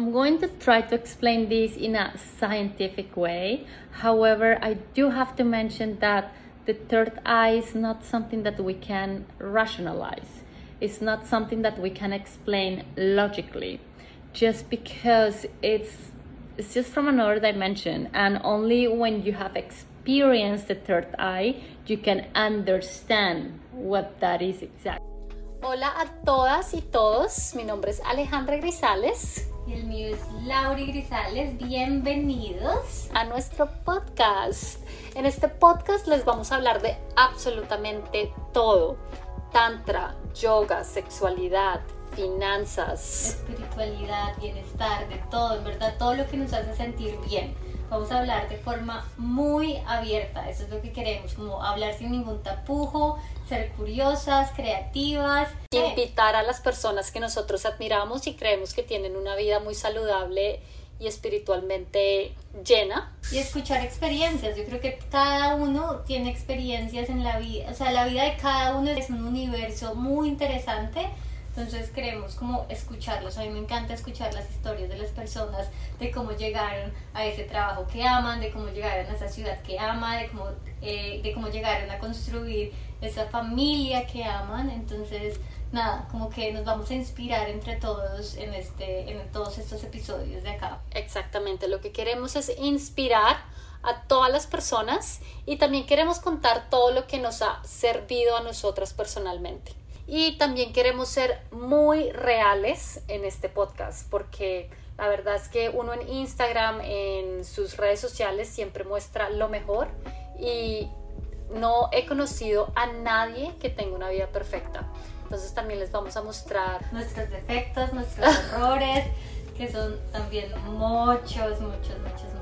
I'm going to try to explain this in a scientific way. However, I do have to mention that the third eye is not something that we can rationalize. It's not something that we can explain logically just because it's it's just from another dimension and only when you have experienced the third eye you can understand what that is exactly. Hola a todas y todos, mi nombre es Alejandra Grisales. El mío es Lauri Grisales. Bienvenidos a nuestro podcast. En este podcast les vamos a hablar de absolutamente todo. Tantra, yoga, sexualidad, finanzas, espiritualidad, bienestar, de todo, en verdad, todo lo que nos hace sentir bien. Vamos a hablar de forma muy abierta, eso es lo que queremos, como hablar sin ningún tapujo, ser curiosas, creativas. Invitar a las personas que nosotros admiramos y creemos que tienen una vida muy saludable y espiritualmente llena. Y escuchar experiencias. Yo creo que cada uno tiene experiencias en la vida. O sea, la vida de cada uno es un universo muy interesante entonces queremos como escucharlos. A mí me encanta escuchar las historias de las personas, de cómo llegaron a ese trabajo que aman, de cómo llegaron a esa ciudad que ama, de cómo, eh, de cómo llegaron a construir esa familia que aman. Entonces, nada, como que nos vamos a inspirar entre todos en, este, en todos estos episodios de acá. Exactamente, lo que queremos es inspirar a todas las personas y también queremos contar todo lo que nos ha servido a nosotras personalmente. Y también queremos ser muy reales en este podcast porque la verdad es que uno en Instagram, en sus redes sociales, siempre muestra lo mejor y no he conocido a nadie que tenga una vida perfecta. Entonces también les vamos a mostrar nuestros defectos, nuestros errores, que son también muchos, muchos, muchos,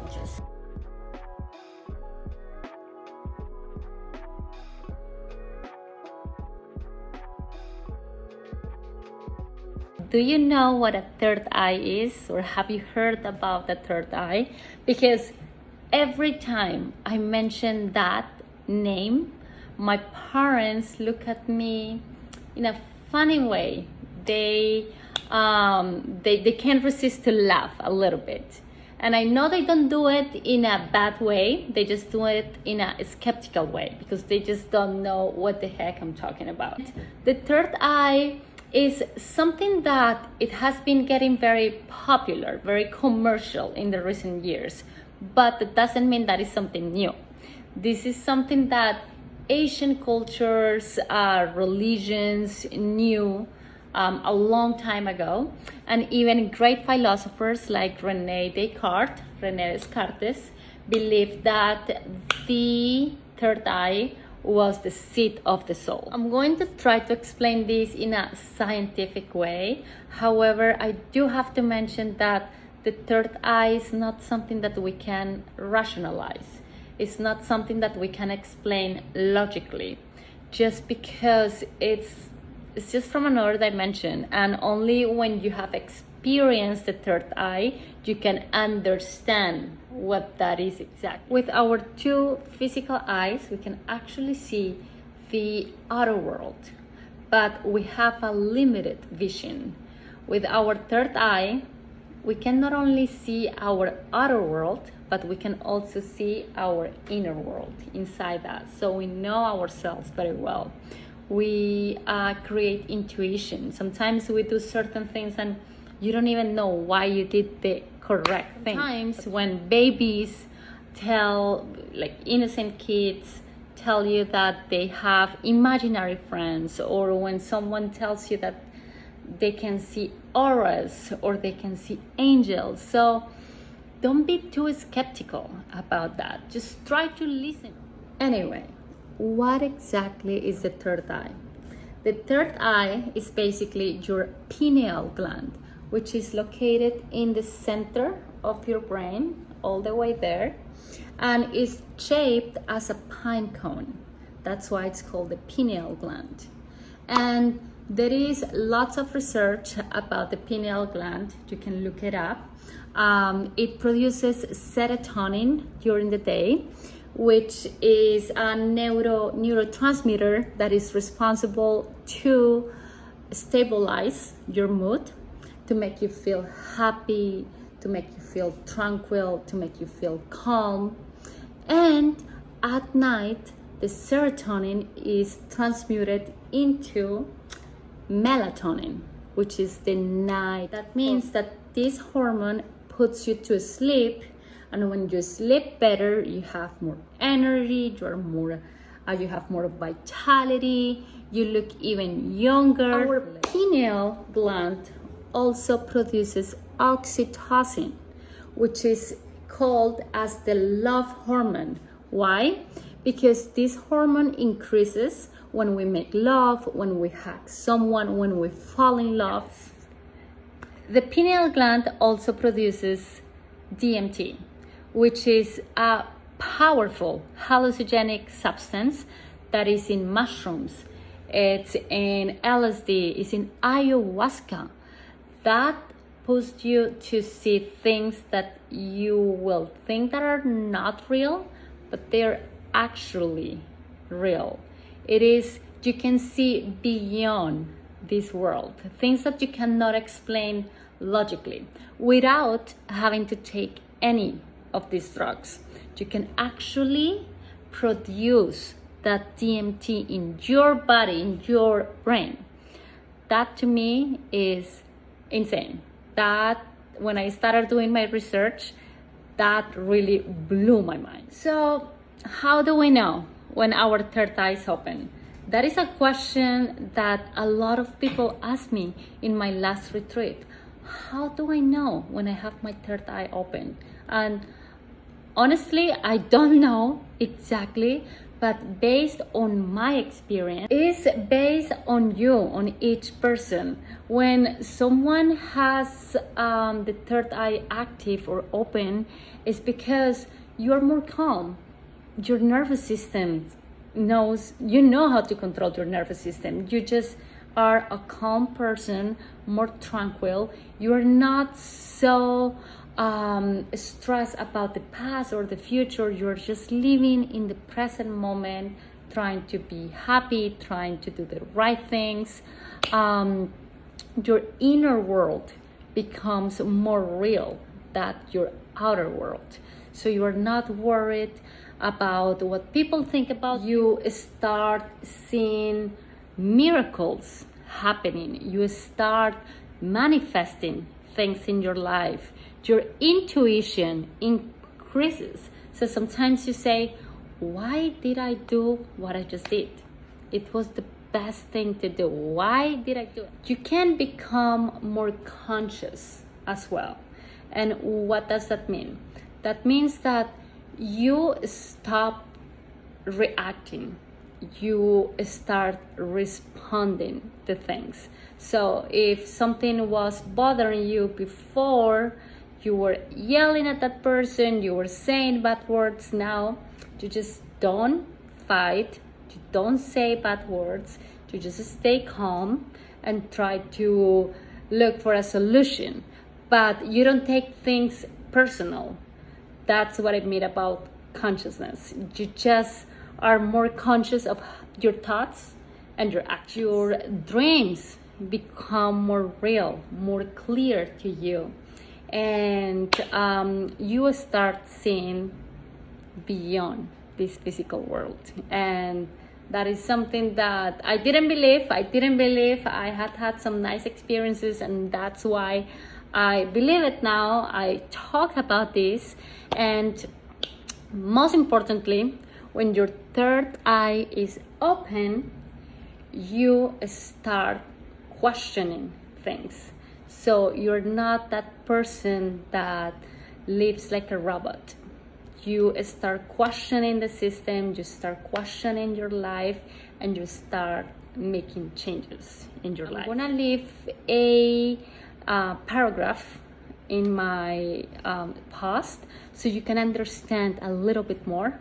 do you know what a third eye is or have you heard about the third eye? Because every time i mention that name my parents look at me in a funny way. They um, they, they can't resist to laugh a little bit. And i know they don't do it in a bad way they just do it in a skeptical way because they just don't know what the heck i'm talking about. The third eye is something that it has been getting very popular, very commercial in the recent years, but that doesn't mean that it's something new. This is something that Asian cultures, uh, religions knew um, a long time ago, and even great philosophers like Rene Descartes, Rene Descartes, believed that the third eye was the seat of the soul. I'm going to try to explain this in a scientific way. However, I do have to mention that the third eye is not something that we can rationalize. It's not something that we can explain logically just because it's it's just from another dimension and only when you have experienced the third eye you can understand what that is exactly. With our two physical eyes, we can actually see the outer world, but we have a limited vision. With our third eye, we can not only see our outer world, but we can also see our inner world inside us. So we know ourselves very well. We uh, create intuition. Sometimes we do certain things and you don't even know why you did the correct thing. Times when babies tell, like innocent kids, tell you that they have imaginary friends, or when someone tells you that they can see auras or they can see angels. So don't be too skeptical about that. Just try to listen. Anyway, what exactly is the third eye? The third eye is basically your pineal gland which is located in the center of your brain, all the way there, and is shaped as a pine cone. That's why it's called the pineal gland. And there is lots of research about the pineal gland. You can look it up. Um, it produces serotonin during the day, which is a neuro neurotransmitter that is responsible to stabilize your mood to make you feel happy, to make you feel tranquil, to make you feel calm. And at night, the serotonin is transmuted into melatonin, which is the night. That means that this hormone puts you to sleep, and when you sleep better, you have more energy, you are more, uh, you have more vitality, you look even younger. Our pineal gland also produces oxytocin, which is called as the love hormone. Why? Because this hormone increases when we make love, when we hug someone, when we fall in love. The pineal gland also produces DMT, which is a powerful hallucinogenic substance that is in mushrooms. It's in LSD, it's in ayahuasca. That puts you to see things that you will think that are not real, but they're actually real. It is, you can see beyond this world, things that you cannot explain logically without having to take any of these drugs. You can actually produce that DMT in your body, in your brain. That to me is insane. That when I started doing my research, that really blew my mind. So, how do we know when our third eye is open? That is a question that a lot of people ask me in my last retreat. How do I know when I have my third eye open? And honestly, I don't know exactly, but based on my experience, is based on you, on each person. When someone has um, the third eye active or open, it's because you're more calm. Your nervous system knows you know how to control your nervous system you just are a calm person more tranquil. You're not so um, stressed about the past or the future. You're just living in the present moment trying to be happy trying to do the right things. Um, your inner world becomes more real than your outer world. So you are not worried about what people think about you start seeing miracles happening. You start manifesting things in your life. Your intuition increases. So sometimes you say why did i do what i just did? It was the best thing to do. Why did i do it? You can become more conscious as well. And what does that mean? That means that you stop reacting you start responding to things. So if something was bothering you before you were yelling at that person you were saying bad words now you just don't fight you don't say bad words you just stay calm and try to look for a solution. But you don't take things personal. That's what I mean about consciousness. You just are more conscious of your thoughts and your. Your dreams become more real, more clear to you. And um, you start seeing beyond this physical world. And that is something that I didn't believe. I didn't believe. I had had some nice experiences, and that's why I believe it now. I talk about this, and most importantly, when your third eye is open, you start questioning things. So you're not that person that lives like a robot. You start questioning the system, you start questioning your life, and you start making changes in your life. I'm gonna leave a uh, paragraph in my um, past so you can understand a little bit more